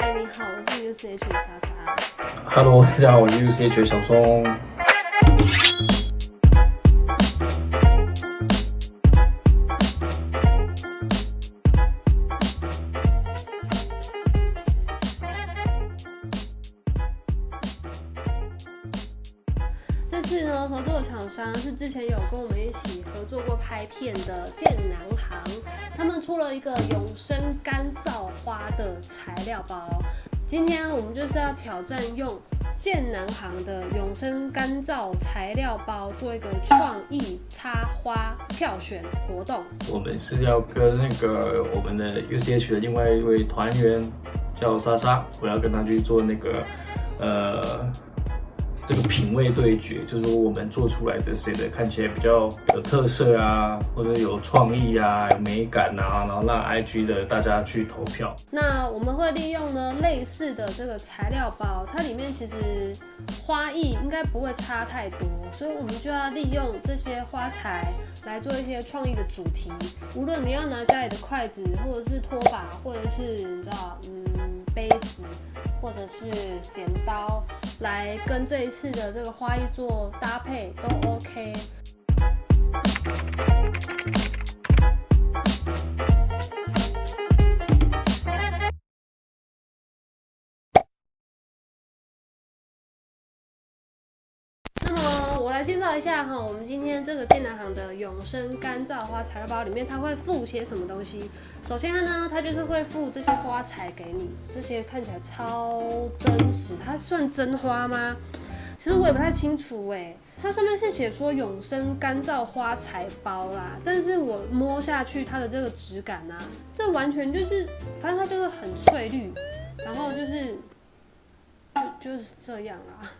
嗨，你好，我是 U C H 莎莎。Hello，大家好，我是 UCH 小松。这次呢，合作的厂商是之前有跟我们一起做过拍片的健南行，他们出了一个永生干燥花的材料包。今天我们就是要挑战用健南行的永生干燥材料包做一个创意插花票选活动。我们是要跟那个我们的 UCH 的另外一位团员叫莎莎，我要跟他去做那个呃。这个品味对决，就是说我们做出来的谁的看起来比较有特色啊，或者有创意啊、有美感啊，然后让 IG 的大家去投票。那我们会利用呢类似的这个材料包，它里面其实花艺应该不会差太多，所以我们就要利用这些花材来做一些创意的主题。无论你要拿家里的筷子，或者是拖把，或者是你知道，嗯，杯子。或者是剪刀来跟这一次的这个花艺做搭配都 OK。来介绍一下哈，我们今天这个健南行的永生干燥花材料包里面，它会附些什么东西？首先呢，它就是会附这些花材给你，这些看起来超真实，它算真花吗？其实我也不太清楚哎，它上面是写说永生干燥花材包啦，但是我摸下去它的这个质感、啊，这完全就是，反正它就是很翠绿，然后就是就就是这样啊。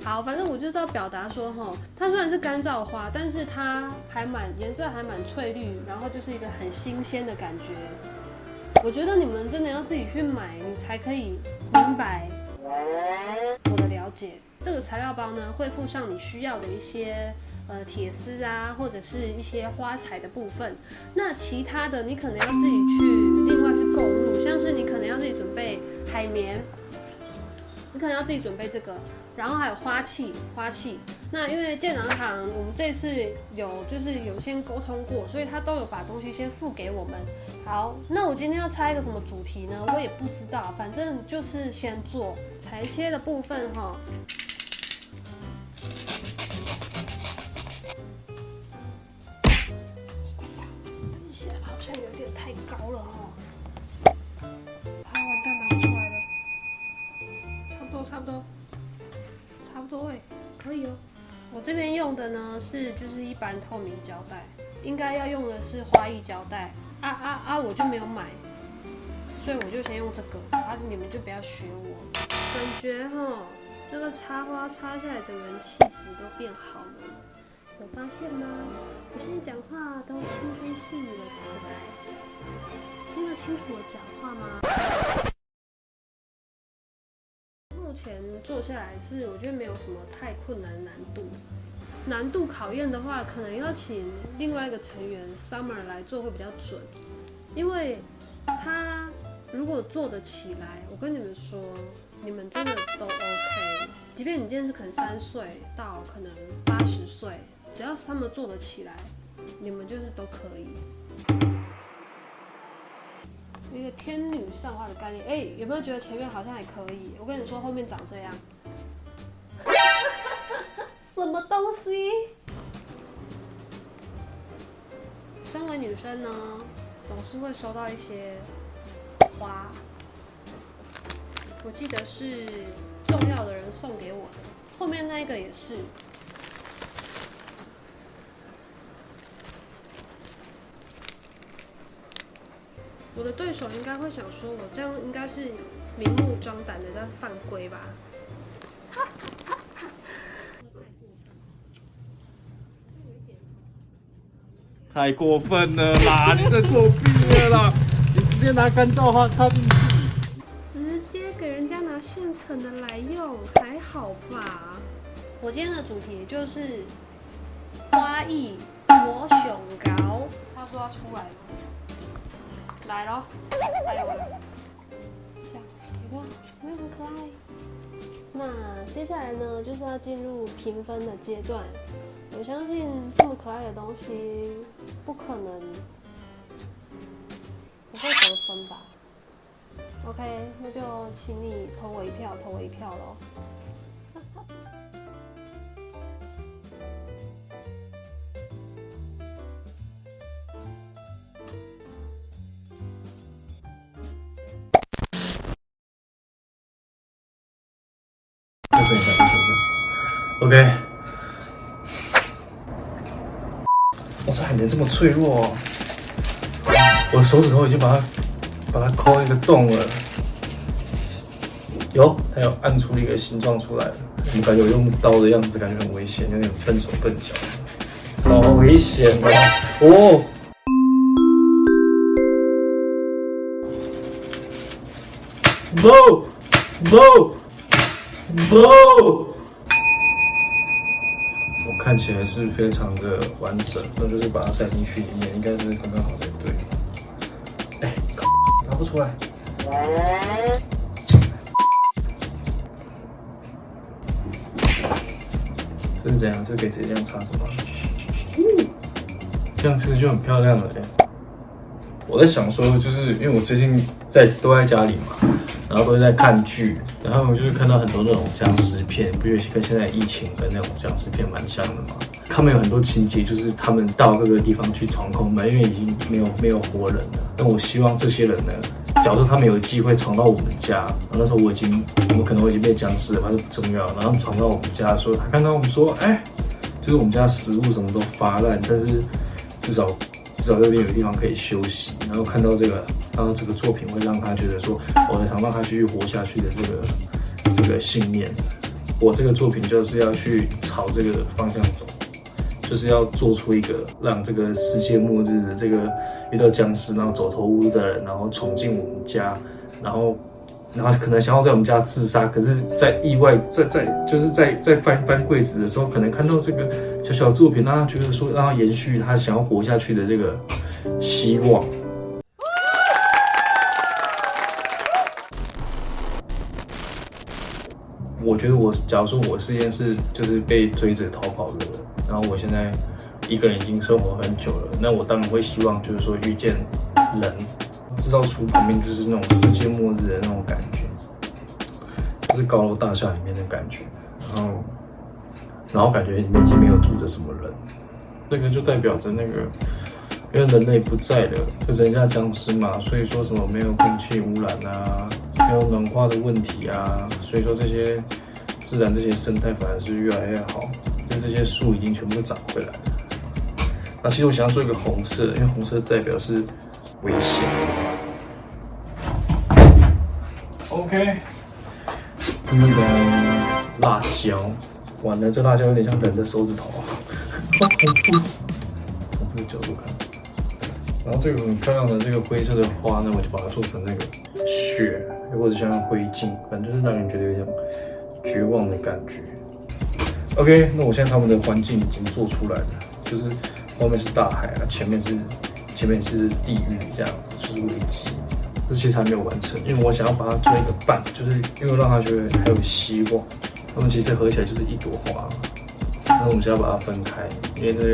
好，反正我就是要表达说，哈，它虽然是干燥花，但是它还蛮颜色还蛮翠绿，然后就是一个很新鲜的感觉。我觉得你们真的要自己去买，你才可以明白我的了解。这个材料包呢，会附上你需要的一些呃铁丝啊，或者是一些花材的部分。那其他的你可能要自己去另外去购入，像是你可能要自己准备海绵。你可能要自己准备这个，然后还有花器，花器。那因为建南行我们这次有就是有先沟通过，所以他都有把东西先付给我们。好，那我今天要拆一个什么主题呢？我也不知道，反正就是先做裁切的部分哈。差不多，差不多哎，可以哦。我这边用的呢是就是一般透明胶带，应该要用的是花艺胶带啊啊啊！我就没有买，所以我就先用这个啊。你们就不要学我，感觉哈，这个插花插下来，整个人气质都变好了。有发现吗？我现在讲话都轻声细语了起来，听得清楚我讲话吗？目前做下来是我觉得没有什么太困难难度，难度考验的话，可能要请另外一个成员 Summer 来做会比较准，因为他如果做得起来，我跟你们说，你们真的都 OK，即便你今天是可能三岁到可能八十岁，只要 Summer 做得起来，你们就是都可以。一个天女散花的概念，哎、有没有觉得前面好像还可以？我跟你说，后面长这样，什么东西？身为女生呢，总是会收到一些花，我记得是重要的人送给我的，后面那一个也是。我的对手应该会想说，我这样应该是明目张胆的在犯规吧？太过分了啦！你在作弊了啦！你直接拿干燥花插进去，直接给人家拿现成的来用，还好吧？我今天的主题就是花艺磨熊膏，他说要出来了。来喽，还有了，这样哇，小朋友很可爱。那接下来呢，就是要进入评分的阶段。我相信这么可爱的东西，不可能不会得分吧？OK，那就请你投我一票，投我一票喽。等一下，等一下。OK。我操，海绵这么脆弱哦！我的手指头已经把它把它抠一个洞了。有，它有按出一个形状出来了。我感觉我用刀的样子，感觉很危险，有点笨手笨脚，好危险哦！哦。No！No！不，我看起来是非常的完整，那就是把它塞进去里面，应该是刚刚好才对。哎，拿不出来。这是怎样？这可以直接这样插是吗？这样其实就很漂亮了哎。我在想说，就是因为我最近在都在家里嘛。然后都是在看剧，然后我就是看到很多那种僵尸片，不是跟现在疫情的那种僵尸片蛮像的嘛？他们有很多情节，就是他们到各个地方去闯空门，因为已经没有没有活人了。那我希望这些人呢，假如说他们有机会闯到我们家，然后那时候我已经，我们可能我已经被僵尸了，反正不重要。然后闯到我们家的时候，他看到我们说，哎，就是我们家食物什么都发烂，但是至少。至少这边有个地方可以休息，然后看到这个，然后这个作品会让他觉得说，我想让他继续活下去的这个这个信念。我这个作品就是要去朝这个方向走，就是要做出一个让这个世界末日的这个遇到僵尸，然后走投无路的人，然后闯进我们家，然后。然后可能想要在我们家自杀，可是，在意外，在在就是在在翻翻柜子的时候，可能看到这个小小作品，让他觉得说，让他延续他想要活下去的这个希望。我觉得我，假如说我是件是就是被追着逃跑的人，然后我现在一个人已经生活很久了，那我当然会希望就是说遇见人。制造出旁边就是那种世界末日的那种感觉，就是高楼大厦里面的感觉，然后，然后感觉里面已经没有住着什么人，这个就代表着那个，因为人类不在了，就剩下僵尸嘛，所以说什么没有空气污染啊，没有暖化的问题啊，所以说这些自然这些生态反而是越来越好，因为这些树已经全部都长回来了。那其实我想要做一个红色，因为红色代表是危险。OK，那个辣椒，完了，这辣椒有点像人的手指头，从 这个角度看，然后这个很漂亮的这个灰色的花呢，我就把它做成那个雪，又或者像灰烬，反正就是让人觉得有一种绝望的感觉。OK，那我现在他们的环境已经做出来了，就是后面是大海啊，前面是前面是地狱这样子，就是危机。这其实还没有完成，因为我想要把它做一个伴，就是因为让他觉得还有希望。他们其实合起来就是一朵花，那我们就要把它分开，因为这个，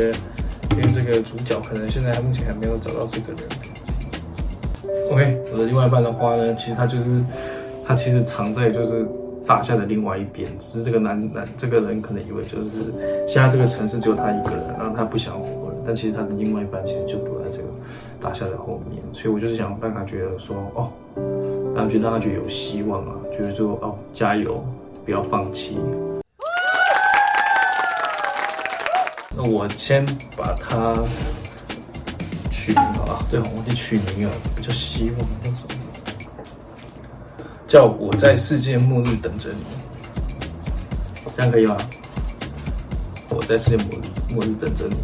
因为这个主角可能现在目前还没有找到这个人。OK，我的另外一半的花呢，其实它就是它其实藏在就是大厦的另外一边，只是这个男男这个人可能以为就是现在这个城市只有他一个人，然后他不想活了，但其实他的另外一半其实就躲在这个。大厦的后面，所以我就是想办法觉得说，哦，让他觉得让他觉得有希望啊，觉得说，哦，加油，不要放弃。那我先把它取名好了，对，我忘记取名了，比较希望叫什么？叫我在世界末日等着你，这样可以吗？我在世界末日末日等着你。